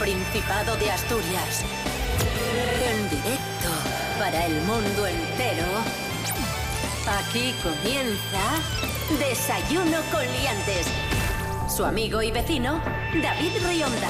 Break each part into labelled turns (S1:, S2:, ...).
S1: Principado de Asturias. En directo para el mundo entero. Aquí comienza Desayuno con Liantes. Su amigo y vecino, David Rionda.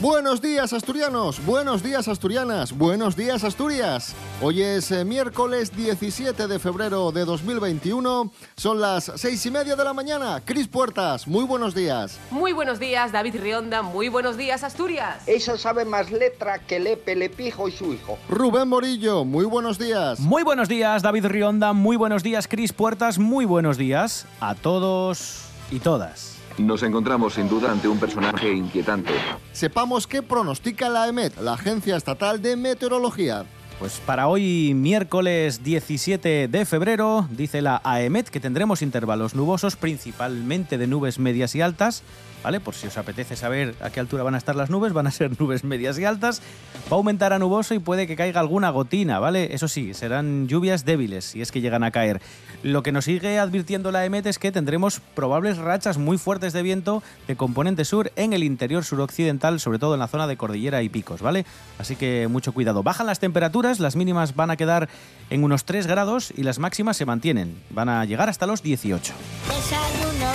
S2: Buenos días asturianos, buenos días asturianas, buenos días Asturias. Hoy es eh, miércoles 17 de febrero de 2021, son las seis y media de la mañana. Cris Puertas, muy buenos días.
S3: Muy buenos días, David Rionda, muy buenos días Asturias.
S4: Esa sabe más letra que Lepe, Lepijo y su hijo.
S2: Rubén Morillo, muy buenos días.
S5: Muy buenos días, David Rionda, muy buenos días, Cris Puertas, muy buenos días a todos y todas.
S6: Nos encontramos sin duda ante un personaje inquietante.
S2: Sepamos qué pronostica la EMET, la Agencia Estatal de Meteorología.
S5: Pues para hoy, miércoles 17 de febrero, dice la AEMET que tendremos intervalos nubosos, principalmente de nubes medias y altas, ¿vale? Por si os apetece saber a qué altura van a estar las nubes, van a ser nubes medias y altas. Va a aumentar a nuboso y puede que caiga alguna gotina, ¿vale? Eso sí, serán lluvias débiles, si es que llegan a caer. Lo que nos sigue advirtiendo la EMET es que tendremos probables rachas muy fuertes de viento de componente sur en el interior suroccidental, sobre todo en la zona de cordillera y picos, ¿vale? Así que mucho cuidado. Bajan las temperaturas, las mínimas van a quedar en unos 3 grados y las máximas se mantienen. Van a llegar hasta los 18.
S7: Desayuno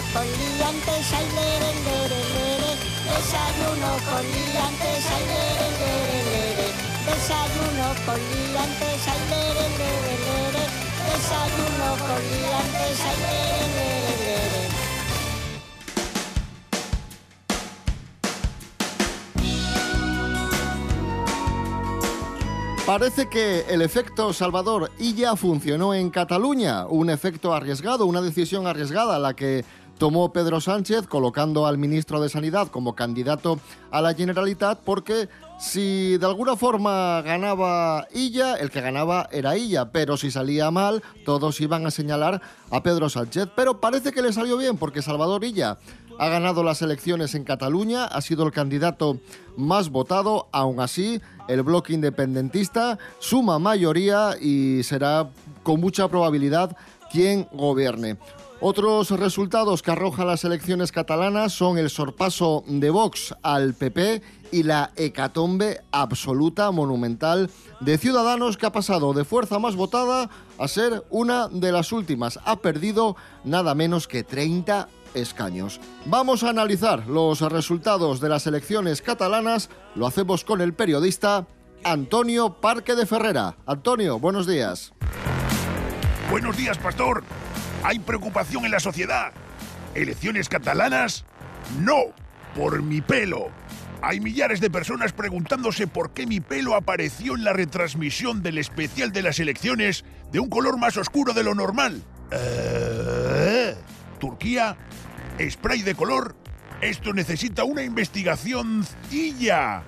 S7: Desayuno con liantes, ay. Desayuno con liantes, ay, lere. Desayuno con liantes, ay.
S2: Parece que el efecto Salvador ya funcionó en Cataluña, un efecto arriesgado, una decisión arriesgada la que tomó Pedro Sánchez colocando al ministro de Sanidad como candidato a la Generalitat porque si de alguna forma ganaba Illa, el que ganaba era Illa, pero si salía mal, todos iban a señalar a Pedro Sánchez. Pero parece que le salió bien porque Salvador Illa ha ganado las elecciones en Cataluña, ha sido el candidato más votado, aún así el bloque independentista suma mayoría y será con mucha probabilidad quien gobierne. Otros resultados que arrojan las elecciones catalanas son el sorpaso de Vox al PP y la hecatombe absoluta, monumental, de Ciudadanos que ha pasado de fuerza más votada a ser una de las últimas. Ha perdido nada menos que 30 escaños. Vamos a analizar los resultados de las elecciones catalanas. Lo hacemos con el periodista Antonio Parque de Ferrera. Antonio, buenos días.
S8: Buenos días, pastor. ¿Hay preocupación en la sociedad? ¿Elecciones catalanas? No, por mi pelo. Hay millares de personas preguntándose por qué mi pelo apareció en la retransmisión del especial de las elecciones de un color más oscuro de lo normal. Eh, Turquía, spray de color. Esto necesita una investigación. Y ya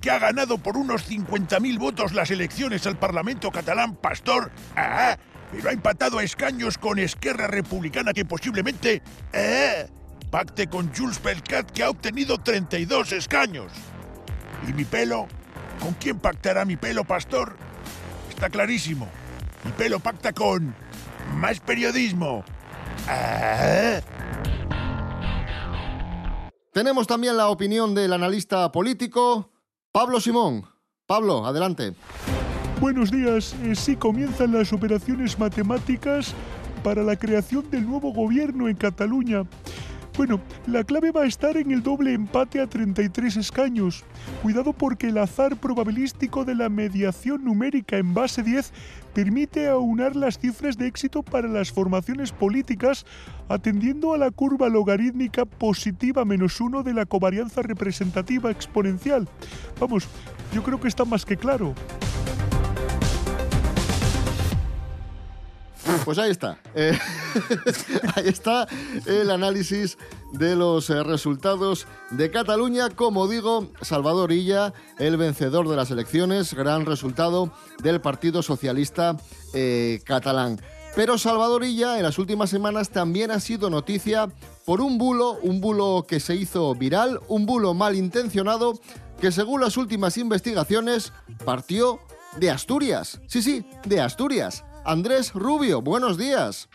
S8: que ha ganado por unos 50.000 votos las elecciones al Parlamento catalán, pastor, ah, pero ha empatado a escaños con Esquerra Republicana que posiblemente... ¡Eh! Pacte con Jules Pelcat que ha obtenido 32 escaños. ¿Y mi pelo? ¿Con quién pactará mi pelo, pastor? Está clarísimo. Mi pelo pacta con... Más periodismo. ¡Eh!
S2: Tenemos también la opinión del analista político Pablo Simón. Pablo, adelante.
S9: Buenos días. Eh, sí comienzan las operaciones matemáticas para la creación del nuevo gobierno en Cataluña. Bueno, la clave va a estar en el doble empate a 33 escaños. Cuidado porque el azar probabilístico de la mediación numérica en base 10 permite aunar las cifras de éxito para las formaciones políticas atendiendo a la curva logarítmica positiva menos uno de la covarianza representativa exponencial. Vamos, yo creo que está más que claro.
S2: Pues ahí está. Eh, ahí está el análisis de los eh, resultados de Cataluña. Como digo, Salvador Illa, el vencedor de las elecciones, gran resultado del Partido Socialista eh, catalán. Pero Salvador Illa en las últimas semanas también ha sido noticia por un bulo, un bulo que se hizo viral, un bulo malintencionado que según las últimas investigaciones partió de Asturias. Sí, sí, de Asturias. Andrés Rubio, buenos días.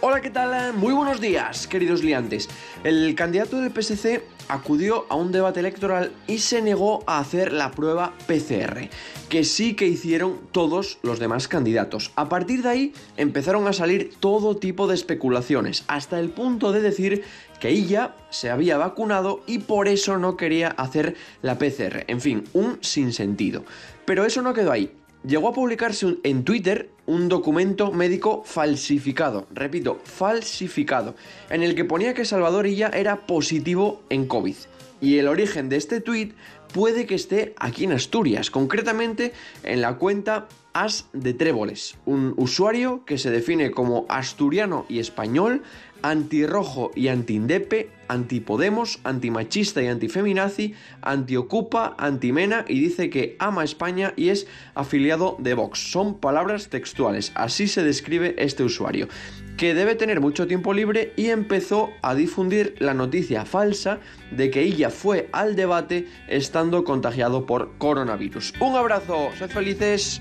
S10: Hola, ¿qué tal? Muy buenos días, queridos liantes. El candidato del PSC acudió a un debate electoral y se negó a hacer la prueba PCR, que sí que hicieron todos los demás candidatos. A partir de ahí empezaron a salir todo tipo de especulaciones, hasta el punto de decir que ella se había vacunado y por eso no quería hacer la PCR. En fin, un sinsentido. Pero eso no quedó ahí llegó a publicarse en Twitter un documento médico falsificado, repito, falsificado, en el que ponía que Salvador Illa era positivo en COVID. Y el origen de este tweet puede que esté aquí en Asturias, concretamente en la cuenta As de Tréboles, un usuario que se define como asturiano y español, antirrojo y antiindepe, antipodemos, antimachista y antifeminazi, antiocupa, antimena y dice que ama España y es afiliado de Vox. Son palabras textuales, así se describe este usuario, que debe tener mucho tiempo libre y empezó a difundir la noticia falsa de que ella fue al debate estando contagiado por coronavirus. Un abrazo, sed felices.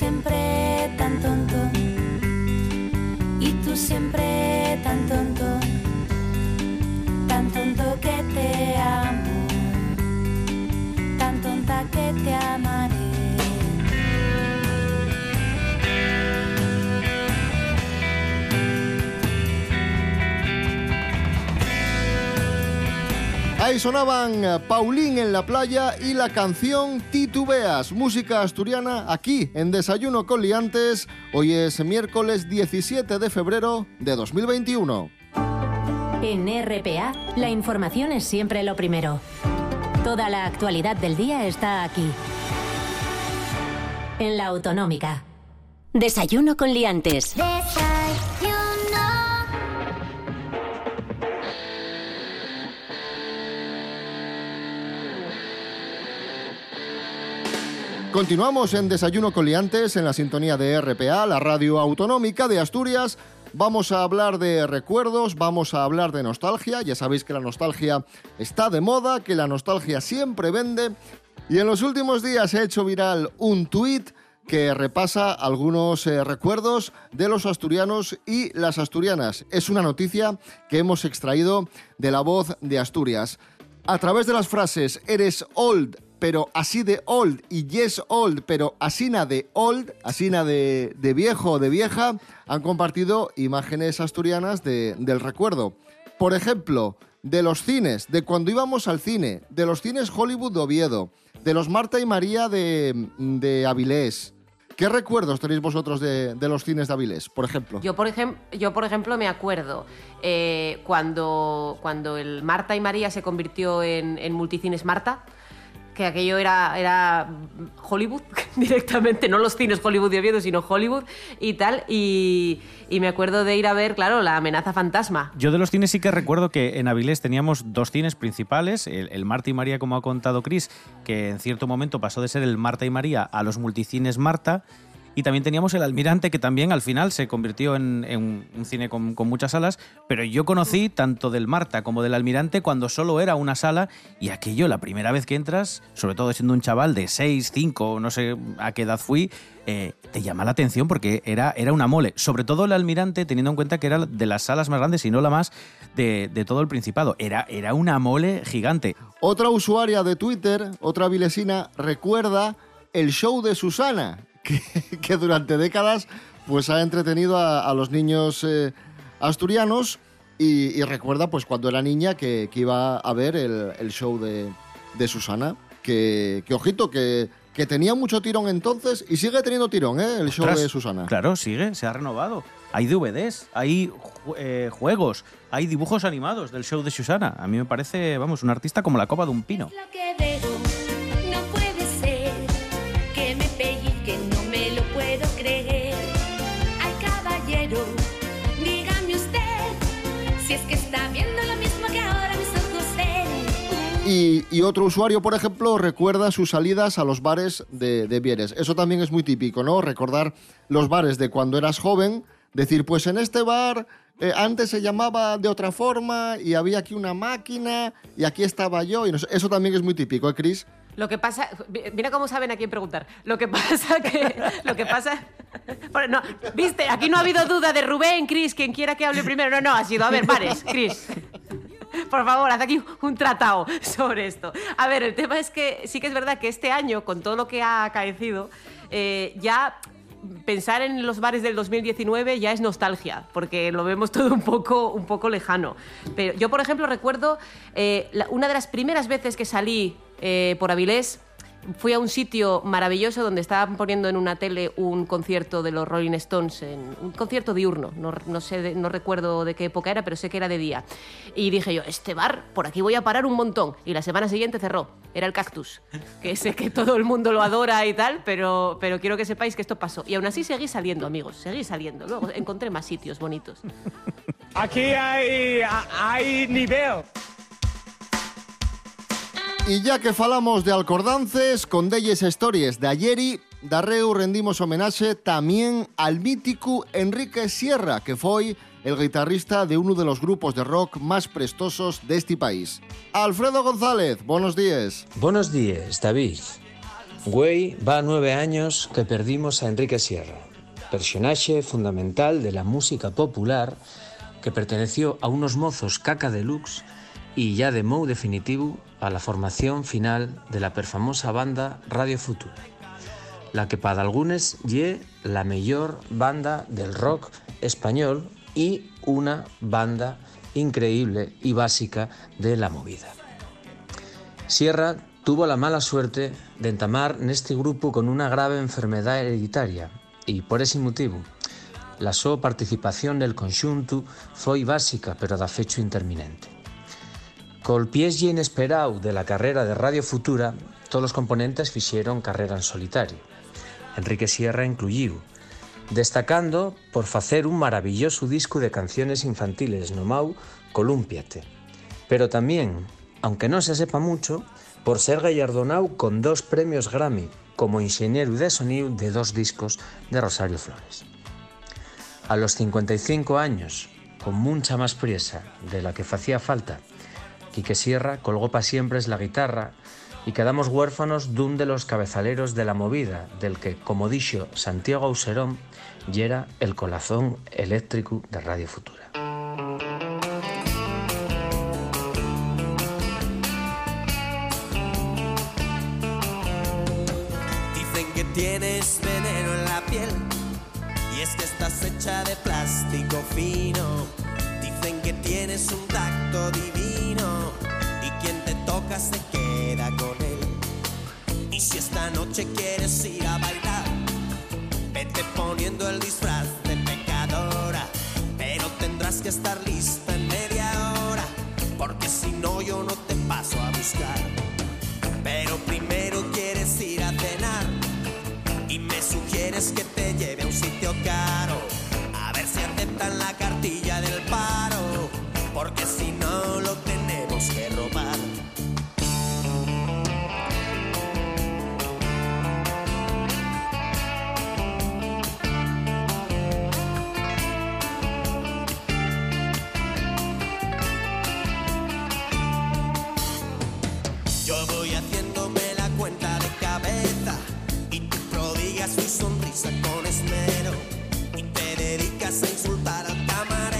S11: Siempre tan tonto, y tú siempre tan tonto, tan tonto que te amo,
S2: Ahí sonaban eh, Paulín en la playa y la canción Titubeas, música asturiana aquí en Desayuno con Liantes. Hoy es miércoles 17 de febrero de 2021.
S1: En RPA, la información es siempre lo primero. Toda la actualidad del día está aquí. En la autonómica. Desayuno con liantes.
S2: Continuamos en Desayuno con Liantes en la sintonía de RPA, la radio autonómica de Asturias. Vamos a hablar de recuerdos, vamos a hablar de nostalgia. Ya sabéis que la nostalgia está de moda, que la nostalgia siempre vende. Y en los últimos días ha hecho viral un tuit que repasa algunos eh, recuerdos de los asturianos y las asturianas. Es una noticia que hemos extraído de la voz de Asturias. A través de las frases eres old, pero así de old y yes old, pero asina de old, asina de, de viejo o de vieja, han compartido imágenes asturianas de- del recuerdo. Por ejemplo, de los cines, de cuando íbamos al cine, de los cines Hollywood de Oviedo, de los Marta y María de, de Avilés. ¿Qué recuerdos tenéis vosotros de, de los cines de Avilés, por ejemplo?
S3: Yo por, ejem- yo, por ejemplo, me acuerdo eh, cuando, cuando el Marta y María se convirtió en, en Multicines Marta, que aquello era, era Hollywood directamente, no los cines Hollywood de Oviedo, sino Hollywood y tal. Y, me acuerdo de ir a ver, claro, la amenaza fantasma.
S5: Yo de los cines sí que recuerdo que en Avilés teníamos dos cines principales, el, el Marta y María, como ha contado Chris, que en cierto momento pasó de ser el Marta y María a los multicines Marta. Y también teníamos El Almirante, que también al final se convirtió en, un cine con, con muchas salas. Pero yo conocí tanto del Marta como del Almirante cuando solo era una sala. Y aquello, la primera vez que entras, sobre todo siendo un chaval de 6, 5, no sé a qué edad fui, eh, te llama la atención porque era, era una mole. Sobre todo el Almirante, teniendo en cuenta que era de las salas más grandes, y no la más, de, de todo el Principado. Era, era una mole gigante.
S2: Otra usuaria de Twitter, otra vilesina, recuerda el show de Susana, que, que durante décadas pues, ha entretenido a, a los niños eh, asturianos y, y recuerda pues, cuando era niña que, que iba a ver el, el show de, de Susana. Que, que, ojito, que, que tenía mucho tirón entonces y sigue teniendo tirón, ¿eh? El show de Susana.
S5: Claro, sigue, se ha renovado. Hay DVDs, hay ju- eh, juegos, hay dibujos animados del show de Susana. A mí me parece, vamos, un artista como la copa de un pino.
S2: Y, otro usuario, por ejemplo, recuerda sus salidas a los bares de, de. Eso también es muy típico, ¿no? Recordar los bares de cuando eras joven, decir, pues en este bar eh, antes se llamaba de otra forma y había aquí una máquina y aquí estaba yo. Y eso también es muy típico, ¿eh, Chris?
S3: Lo que pasa, mira cómo saben a quién preguntar. Lo que pasa que, lo que pasa, no, viste, aquí no ha habido duda de Rubén, Chris, quien quiera que hable primero. No, no, ha sido, a ver, pares, Chris. Por favor, haz aquí un tratado sobre esto. A ver, el tema es que sí que es verdad que este año, con todo lo que ha acaecido, eh, ya pensar en los bares del 2019 ya es nostalgia, porque lo vemos todo un poco, un poco lejano. Pero yo, por ejemplo, recuerdo eh, una de las primeras veces que salí eh, por Avilés, fui a un sitio maravilloso donde estaban poniendo en una tele un concierto de los Rolling Stones, en, un concierto diurno, no, no sé, no recuerdo de qué época era, pero sé que era de día. Y dije yo, este bar, por aquí voy a parar un montón. Y la semana siguiente cerró, era el Cactus, que sé que todo el mundo lo adora y tal, pero, pero quiero que sepáis que esto pasó. Y aún así seguí saliendo, amigos, seguí saliendo. Luego encontré más sitios bonitos.
S12: Aquí hay, hay nivel.
S2: Y ya que falamos de alcordances, con Deyes Stories de ayeri, darreu rendimos homenaje también al mítico Enrique Sierra, que fue el guitarrista de uno de los grupos de rock más prestosos de este país. Alfredo González, buenos días.
S13: Buenos días, David. Güey, va nueve años que perdimos a Enrique Sierra, personaje fundamental de la música popular que perteneció a unos mozos caca deluxe y ya de mou definitivo a la formación final de la perfamosa banda Radio Futura, la que para algunos ye la mejor banda del rock español y una banda increíble y básica de la movida. Sierra tuvo la mala suerte de entamar neste grupo con una grave enfermedad hereditaria y por ese motivo la súa participación del conxunto foi básica pero da fecho interminente. Col pieslle inesperado de la carrera de Radio Futura, todos os componentes fixeron carrera en solitario. Enrique Sierra incluíu, destacando por facer un maravilloso disco de canciones infantiles no mau Colúmpiate, pero también, aunque non se sepa mucho, por ser gallardonado con dos premios Grammy como ingeniero de sonido de dos discos de Rosario Flores. A los 55 años, con mucha más priesa de la que hacía falta, Quique Sierra colgó para siempre la guitarra y quedamos huérfanos dun de los cabezaleros de la movida, del que, como dixo Santiago Auserón, yera el colazón eléctrico de Radio Futura.
S14: Dicen que tienes veneno en la piel y es que estás hecha de plástico fino. Dicen que tienes un tacto divino y quien te toca se queda con él. Y si esta noche quieres ir a bailar, vete poniendo el disfraz de pecadora, pero tendrás que estar lista en media hora, porque si no yo no te paso a buscar. Pero primero quieres ir a cenar y me sugieres que te lleve a un sitio caro. A ver si aceptan la cartilla porque si no lo tenemos que robar. Yo voy haciéndome la cuenta de cabeza y tú prodigas tu sonrisa con esmero y te dedicas a insultar al camarero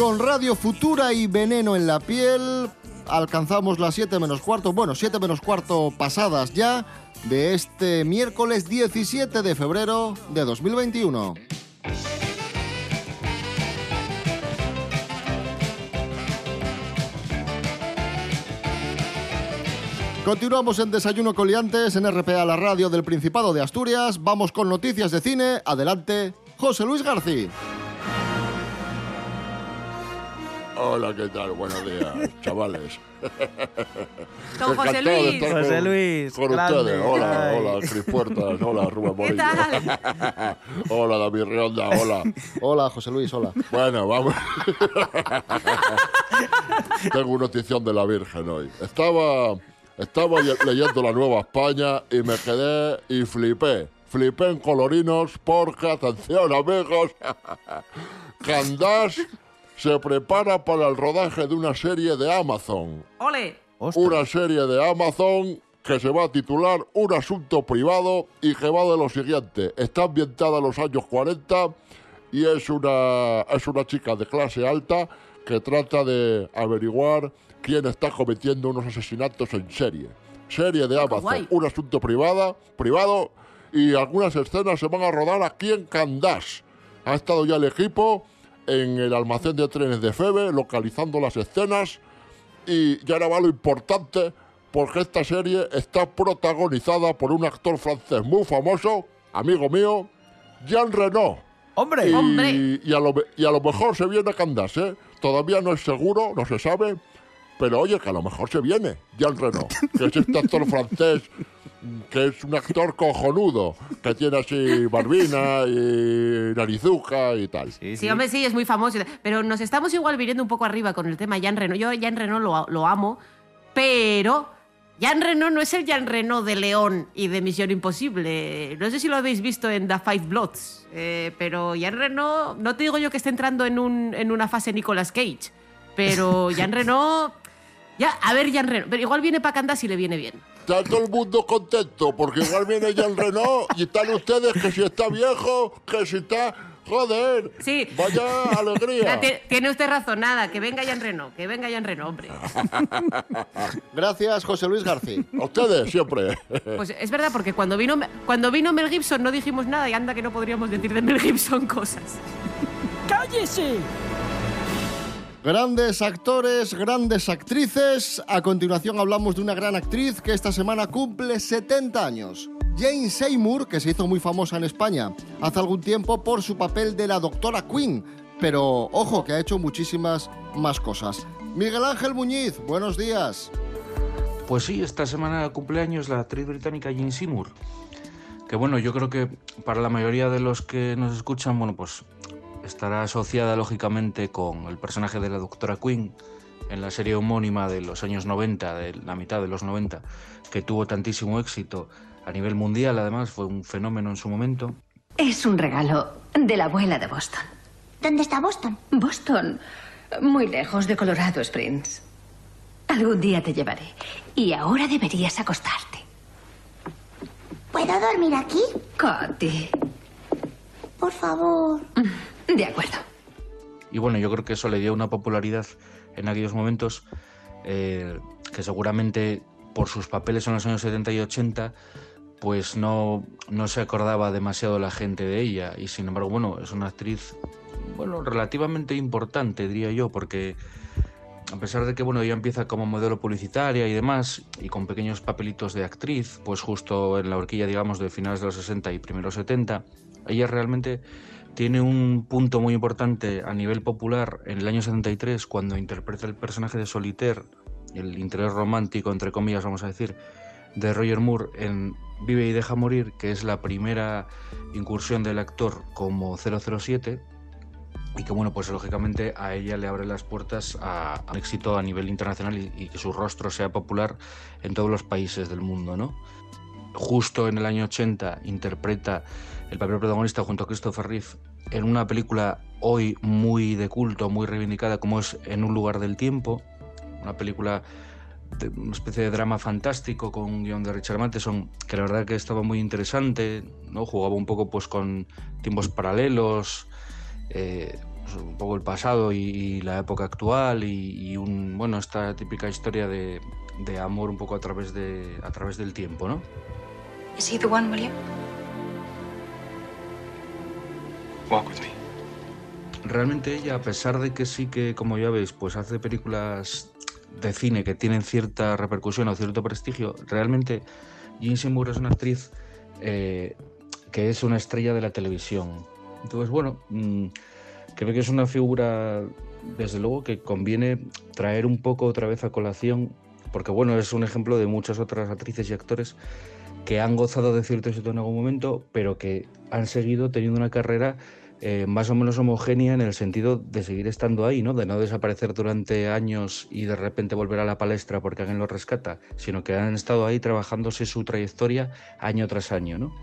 S2: Con Radio Futura y Veneno en la piel alcanzamos las 7 menos cuarto, bueno, 7 menos cuarto pasadas ya de este miércoles 17 de febrero de 2021. Continuamos en Desayuno Coliantes en RPA, la radio del Principado de Asturias. Vamos con noticias de cine. Adelante, José Luis García.
S15: Hola, ¿qué tal? Buenos días, chavales.
S3: Don José Luis.
S5: José
S15: con-
S5: Luis,
S15: Con
S5: grande.
S15: ustedes. Hola,
S5: Ay.
S15: hola, Cris Puertas. Hola, Rubén
S3: ¿Qué
S15: Morillo.
S3: tal?
S15: hola, David Rionda. Hola.
S2: Hola, José Luis, hola.
S15: Bueno, vamos. Tengo una notición de la Virgen hoy. Estaba, estaba ye- leyendo la Nueva España y me quedé y flipé. Flipé en colorinos porque, atención amigos, Candás se prepara para el rodaje de una serie de Amazon.
S3: ¡Ole!
S15: Una serie de Amazon que se va a titular Un asunto privado y que va de lo siguiente. Está ambientada en los años 40 y es una, es una chica de clase alta que trata de averiguar quién está cometiendo unos asesinatos en serie. Serie de Amazon,
S3: guay.
S15: un asunto privada, privado y algunas escenas se van a rodar aquí en Candás. Ha estado ya el equipo en el almacén de trenes de Febe localizando las escenas y ya ahora va lo importante porque esta serie está protagonizada por un actor francés muy famoso, amigo mío, Jean Reno.
S5: ¡Hombre!
S15: Y,
S3: ¡Hombre!
S15: Y a, lo, y a lo mejor se viene a Candás, ¿eh? Todavía no es seguro, no se sabe, pero oye, que a lo mejor se viene Jean Reno, que es este actor francés que es un actor cojonudo, que tiene así barbina y narizuca y tal.
S5: Sí,
S3: Sí, hombre, sí, es muy famoso. Pero nos estamos igual viniendo un poco arriba con el tema Jean Reno. Yo Jean Reno lo, lo amo, pero Jean Reno no es el Jean Reno de León y de Misión Imposible. No sé si lo habéis visto en The Five Bloods, eh, pero Jean Reno, no te digo yo que esté entrando en, un, en una fase Nicolas Cage, pero Jean Reno... Ya, a ver, Jean Reno, pero igual viene para Candás y le viene bien.
S15: Está todo el mundo contento porque igual viene Jean Reno y están ustedes que si está viejo, que si está... Joder,
S3: Sí.
S15: vaya alegría.
S3: Ya, ti- Tiene usted razón, nada, que venga Jean Reno, que venga Jean Reno, hombre.
S2: Gracias, José Luis García.
S15: A ustedes siempre.
S3: Pues es verdad, porque cuando vino, cuando vino Mel Gibson no dijimos nada y anda que no podríamos decir de Mel Gibson cosas.
S7: ¡Cállese!
S2: Grandes actores, grandes actrices. A continuación hablamos de una gran actriz que esta semana cumple 70 años. Jane Seymour, que se hizo muy famosa en España hace algún tiempo por su papel de la doctora Queen. Pero ojo, que ha hecho muchísimas más cosas. Miguel Ángel Muñiz, buenos días.
S16: Pues sí, esta semana cumpleaños la actriz británica Jane Seymour. Que bueno, yo creo que para la mayoría de los que nos escuchan, bueno, pues estará asociada lógicamente con el personaje de la doctora Queen en la serie homónima de los años 90, de la mitad de los 90, que tuvo tantísimo éxito a nivel mundial, además fue un fenómeno en su momento.
S17: Es un regalo de la abuela de Boston.
S7: ¿Dónde está Boston?
S17: Boston, muy lejos de Colorado Springs. Algún día te llevaré. Y ahora deberías acostarte.
S7: ¿Puedo dormir aquí?
S17: Coti.
S7: Por favor.
S17: De acuerdo.
S16: Y bueno, yo creo que eso le dio una popularidad en aquellos momentos eh, que seguramente por sus papeles en los años 70 y 80 pues no, no se acordaba demasiado la gente de ella y sin embargo, bueno, es una actriz bueno, relativamente importante, diría yo, porque a pesar de que bueno, ella empieza como modelo publicitaria y demás, y con pequeños papelitos de actriz, pues justo en la horquilla, digamos, de finales de los 60 y primeros 70, ella realmente tiene un punto muy importante a nivel popular en el año 73, cuando interpreta el personaje de Solitaire, el interés romántico, entre comillas, vamos a decir, de Roger Moore en Vive y deja morir, que es la primera incursión del actor como 007 y que bueno, pues lógicamente a ella le abre las puertas a, un éxito a nivel internacional y, y que su rostro sea popular en todos los países del mundo, ¿no? Justo en el año 80 interpreta el papel protagonista junto a Christopher Reeve en una película hoy muy de culto, muy reivindicada como es En un lugar del tiempo, una película de una especie de drama fantástico con un guion de Richard Matheson que la verdad que estaba muy interesante, ¿no? Jugaba un poco pues con tiempos paralelos, eh, pues, un poco el pasado y, y la época actual y, y un bueno esta típica historia de, de amor un poco a través de a través del tiempo, ¿no?
S18: Is he the one, William?
S16: Walk with me. Realmente ella, a pesar de que sí que, como ya veis, pues hace películas de cine que tienen cierta repercusión o cierto prestigio, realmente Jean Seymour es una actriz eh, que es una estrella de la televisión. Entonces, bueno, mm, creo que es una figura, desde luego, que conviene traer un poco otra vez a colación, porque bueno, es un ejemplo de muchas otras actrices y actores que han gozado de cierto éxito en algún momento, pero que han seguido teniendo una carrera eh, más o menos homogénea en el sentido de seguir estando ahí, ¿no? De no desaparecer durante años y de repente volver a la palestra porque alguien lo rescata, sino que han estado ahí trabajándose su trayectoria año tras año, ¿no?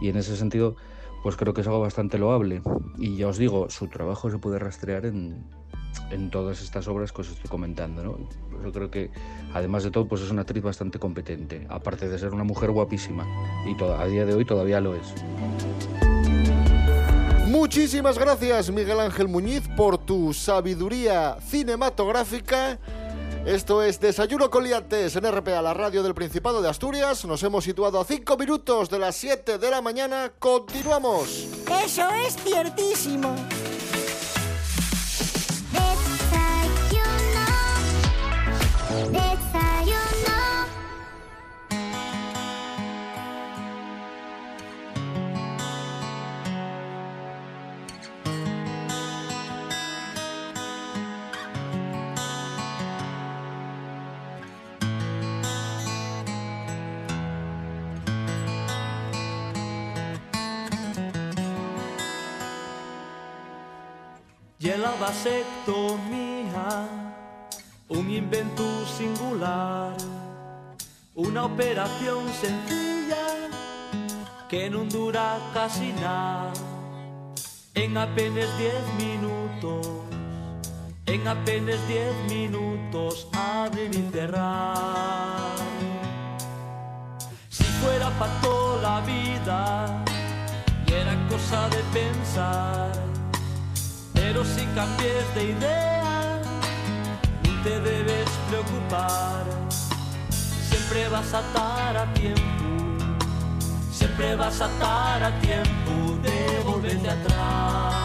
S16: Y en ese sentido, pues creo que es algo bastante loable. Y ya os digo, su trabajo se puede rastrear en, en todas estas obras que os estoy comentando, ¿no? Yo creo que, además de todo, pues es una actriz bastante competente, aparte de ser una mujer guapísima. Y a día de hoy todavía lo es.
S2: Muchísimas gracias, Miguel Ángel Muñiz, por tu sabiduría cinematográfica. Esto es Desayuno con Liantes en RPA, la radio del Principado de Asturias. Nos hemos situado a 5 minutos de las 7 de la mañana. Continuamos.
S7: Eso es ciertísimo.
S19: La vasectomía, un invento singular, una operación sencilla que no dura casi nada, en apenas 10 minutos, en apenas 10 minutos abrir y cerrar. Si fuera para toda la vida, y era cosa de pensar. Si cambies de idea, no te debes preocupar. Siempre vas a estar a tiempo, siempre vas a estar a tiempo de volverte atrás.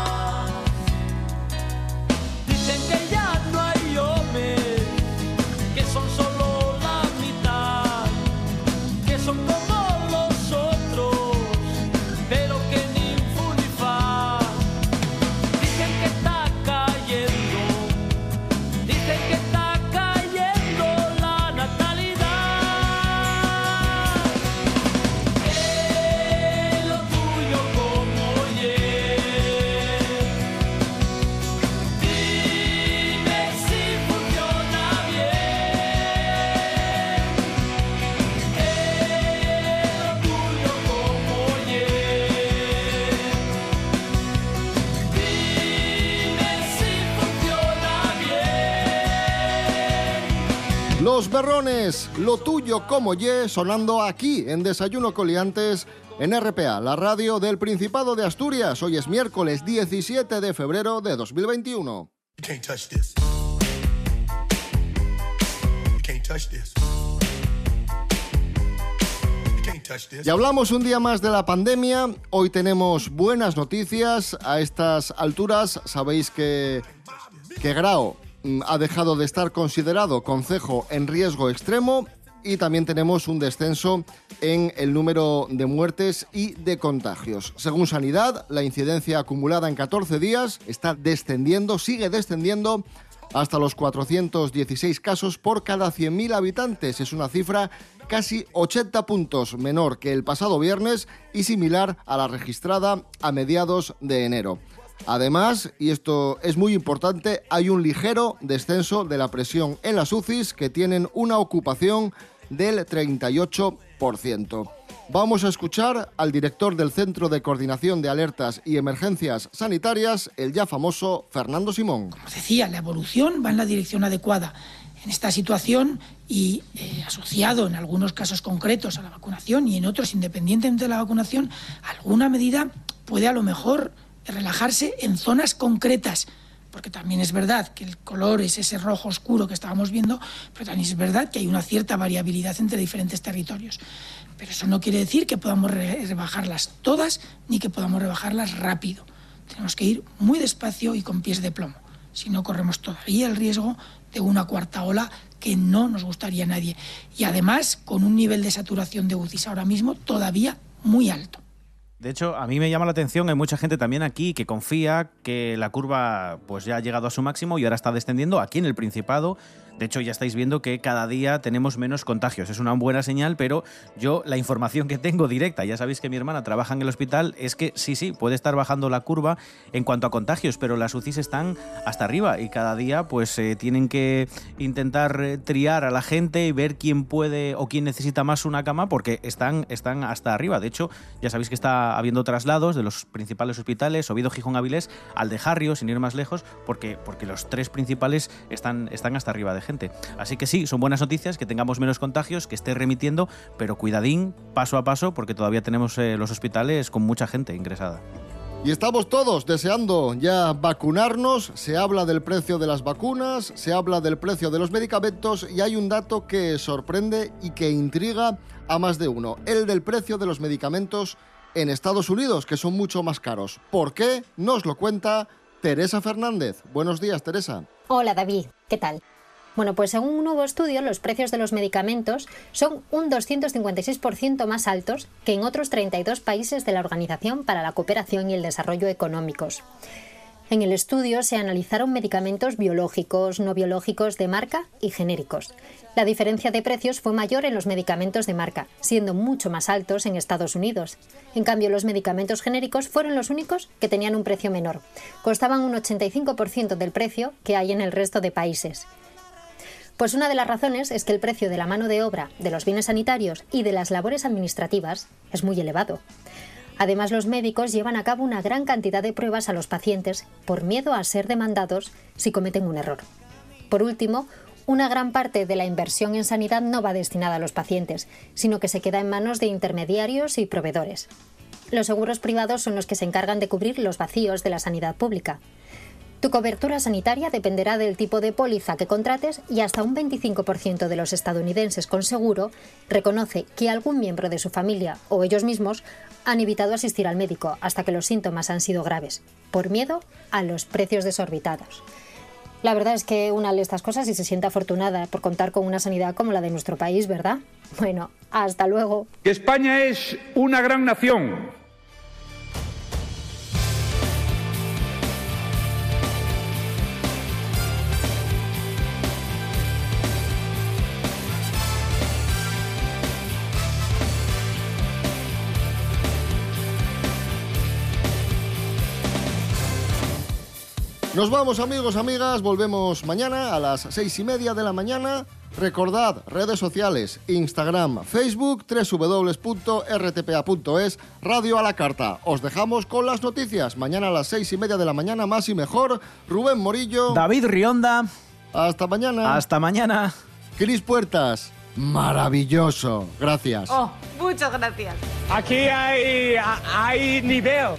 S19: Lo tuyo como
S2: ye, sonando aquí en Desayuno Coliantes en RPA, la radio del Principado de Asturias. Hoy es miércoles 17 de febrero de 2021.
S20: You can't touch this. You can't touch this. You can't touch this.
S2: Y hablamos un día más de la pandemia. Hoy tenemos buenas noticias. A estas alturas sabéis que, que Grau ha dejado de estar considerado concejo en riesgo extremo y también tenemos un descenso en el número de muertes y de contagios. Según Sanidad, la incidencia acumulada en 14 días está descendiendo, sigue descendiendo hasta los 416 casos por cada 100.000 habitantes. Es una cifra casi 80 puntos menor que el pasado viernes y similar a la registrada a mediados de enero. Además, y esto es muy importante, hay un ligero descenso de la presión en las UCIs que tienen una ocupación del 38%. Vamos a escuchar al director del Centro de Coordinación de Alertas y Emergencias Sanitarias, el ya famoso Fernando Simón.
S21: Como decía, la evolución va en la dirección adecuada en esta situación y eh, asociado en algunos casos concretos a la vacunación y en otros independientemente de la vacunación, alguna medida puede a lo mejor relajarse en zonas concretas. Porque también es verdad que el color es ese rojo oscuro que estábamos viendo, pero también es verdad que hay una cierta variabilidad entre diferentes territorios. Pero eso no quiere decir que podamos re- rebajarlas todas ni que podamos rebajarlas rápido. Tenemos que ir muy despacio y con pies de plomo. Si no, corremos todavía el riesgo de una cuarta ola que no nos gustaría a nadie. Y además, con un nivel de saturación de UCIs ahora mismo todavía muy alto.
S5: De hecho, a mí me llama la atención, hay mucha gente también aquí que confía que la curva pues ya ha llegado a su máximo y ahora está descendiendo aquí en el Principado. De hecho, ya estáis viendo que cada día tenemos menos contagios. Es una buena señal, pero yo la información que tengo directa, ya sabéis que mi hermana trabaja en el hospital, es que sí, sí, puede estar bajando la curva en cuanto a contagios, pero las UCIs están hasta arriba y cada día pues eh, tienen que intentar eh, triar a la gente y ver quién puede o quién necesita más una cama porque están, están hasta arriba. De hecho, ya sabéis que está habiendo traslados de los principales hospitales, Oviedo, Gijón, Avilés, al de Jarrio, sin ir más lejos, porque, porque los tres principales están, están hasta arriba de gente. Así que sí, son buenas noticias que tengamos menos contagios, que esté remitiendo, pero cuidadín, paso a paso, porque todavía tenemos eh, los hospitales con mucha gente ingresada.
S2: Y estamos todos deseando ya vacunarnos, se habla del precio de las vacunas, se habla del precio de los medicamentos y hay un dato que sorprende y que intriga a más de uno, el del precio de los medicamentos en Estados Unidos, que son mucho más caros. ¿Por qué? Nos lo cuenta Teresa Fernández. Buenos días, Teresa.
S22: Hola David, ¿qué tal? Bueno, pues según un nuevo estudio, los precios de los medicamentos son un 256% más altos que en otros 32 países de la Organización para la Cooperación y el Desarrollo Económicos. En el estudio se analizaron medicamentos biológicos, no biológicos de marca y genéricos. La diferencia de precios fue mayor en los medicamentos de marca, siendo mucho más altos en Estados Unidos. En cambio, los medicamentos genéricos fueron los únicos que tenían un precio menor. Costaban un 85% del precio que hay en el resto de países. Pues una de las razones es que el precio de la mano de obra, de los bienes sanitarios y de las labores administrativas es muy elevado. Además, los médicos llevan a cabo una gran cantidad de pruebas a los pacientes por miedo a ser demandados si cometen un error. Por último, una gran parte de la inversión en sanidad no va destinada a los pacientes, sino que se queda en manos de intermediarios y proveedores. Los seguros privados son los que se encargan de cubrir los vacíos de la sanidad pública. Tu cobertura sanitaria dependerá del tipo de póliza que contrates y hasta un 25% de los estadounidenses con seguro reconoce que algún miembro de su familia o ellos mismos han evitado asistir al médico hasta que los síntomas han sido graves, por miedo a los precios desorbitados. La verdad es que una lee estas cosas y se siente afortunada por contar con una sanidad como la de nuestro país, ¿verdad? Bueno, hasta luego.
S12: España es una gran nación.
S2: Nos vamos amigos, amigas, volvemos mañana a las seis y media de la mañana. Recordad, redes sociales, Instagram, Facebook, www.rtpa.es, Radio a la Carta. Os dejamos con las noticias. Mañana a las seis y media de la mañana, más y mejor. Rubén Morillo.
S5: David Rionda.
S2: Hasta mañana.
S5: Hasta mañana.
S2: Cris Puertas. Maravilloso. Gracias.
S3: Oh, muchas gracias.
S12: Aquí hay, hay nivel.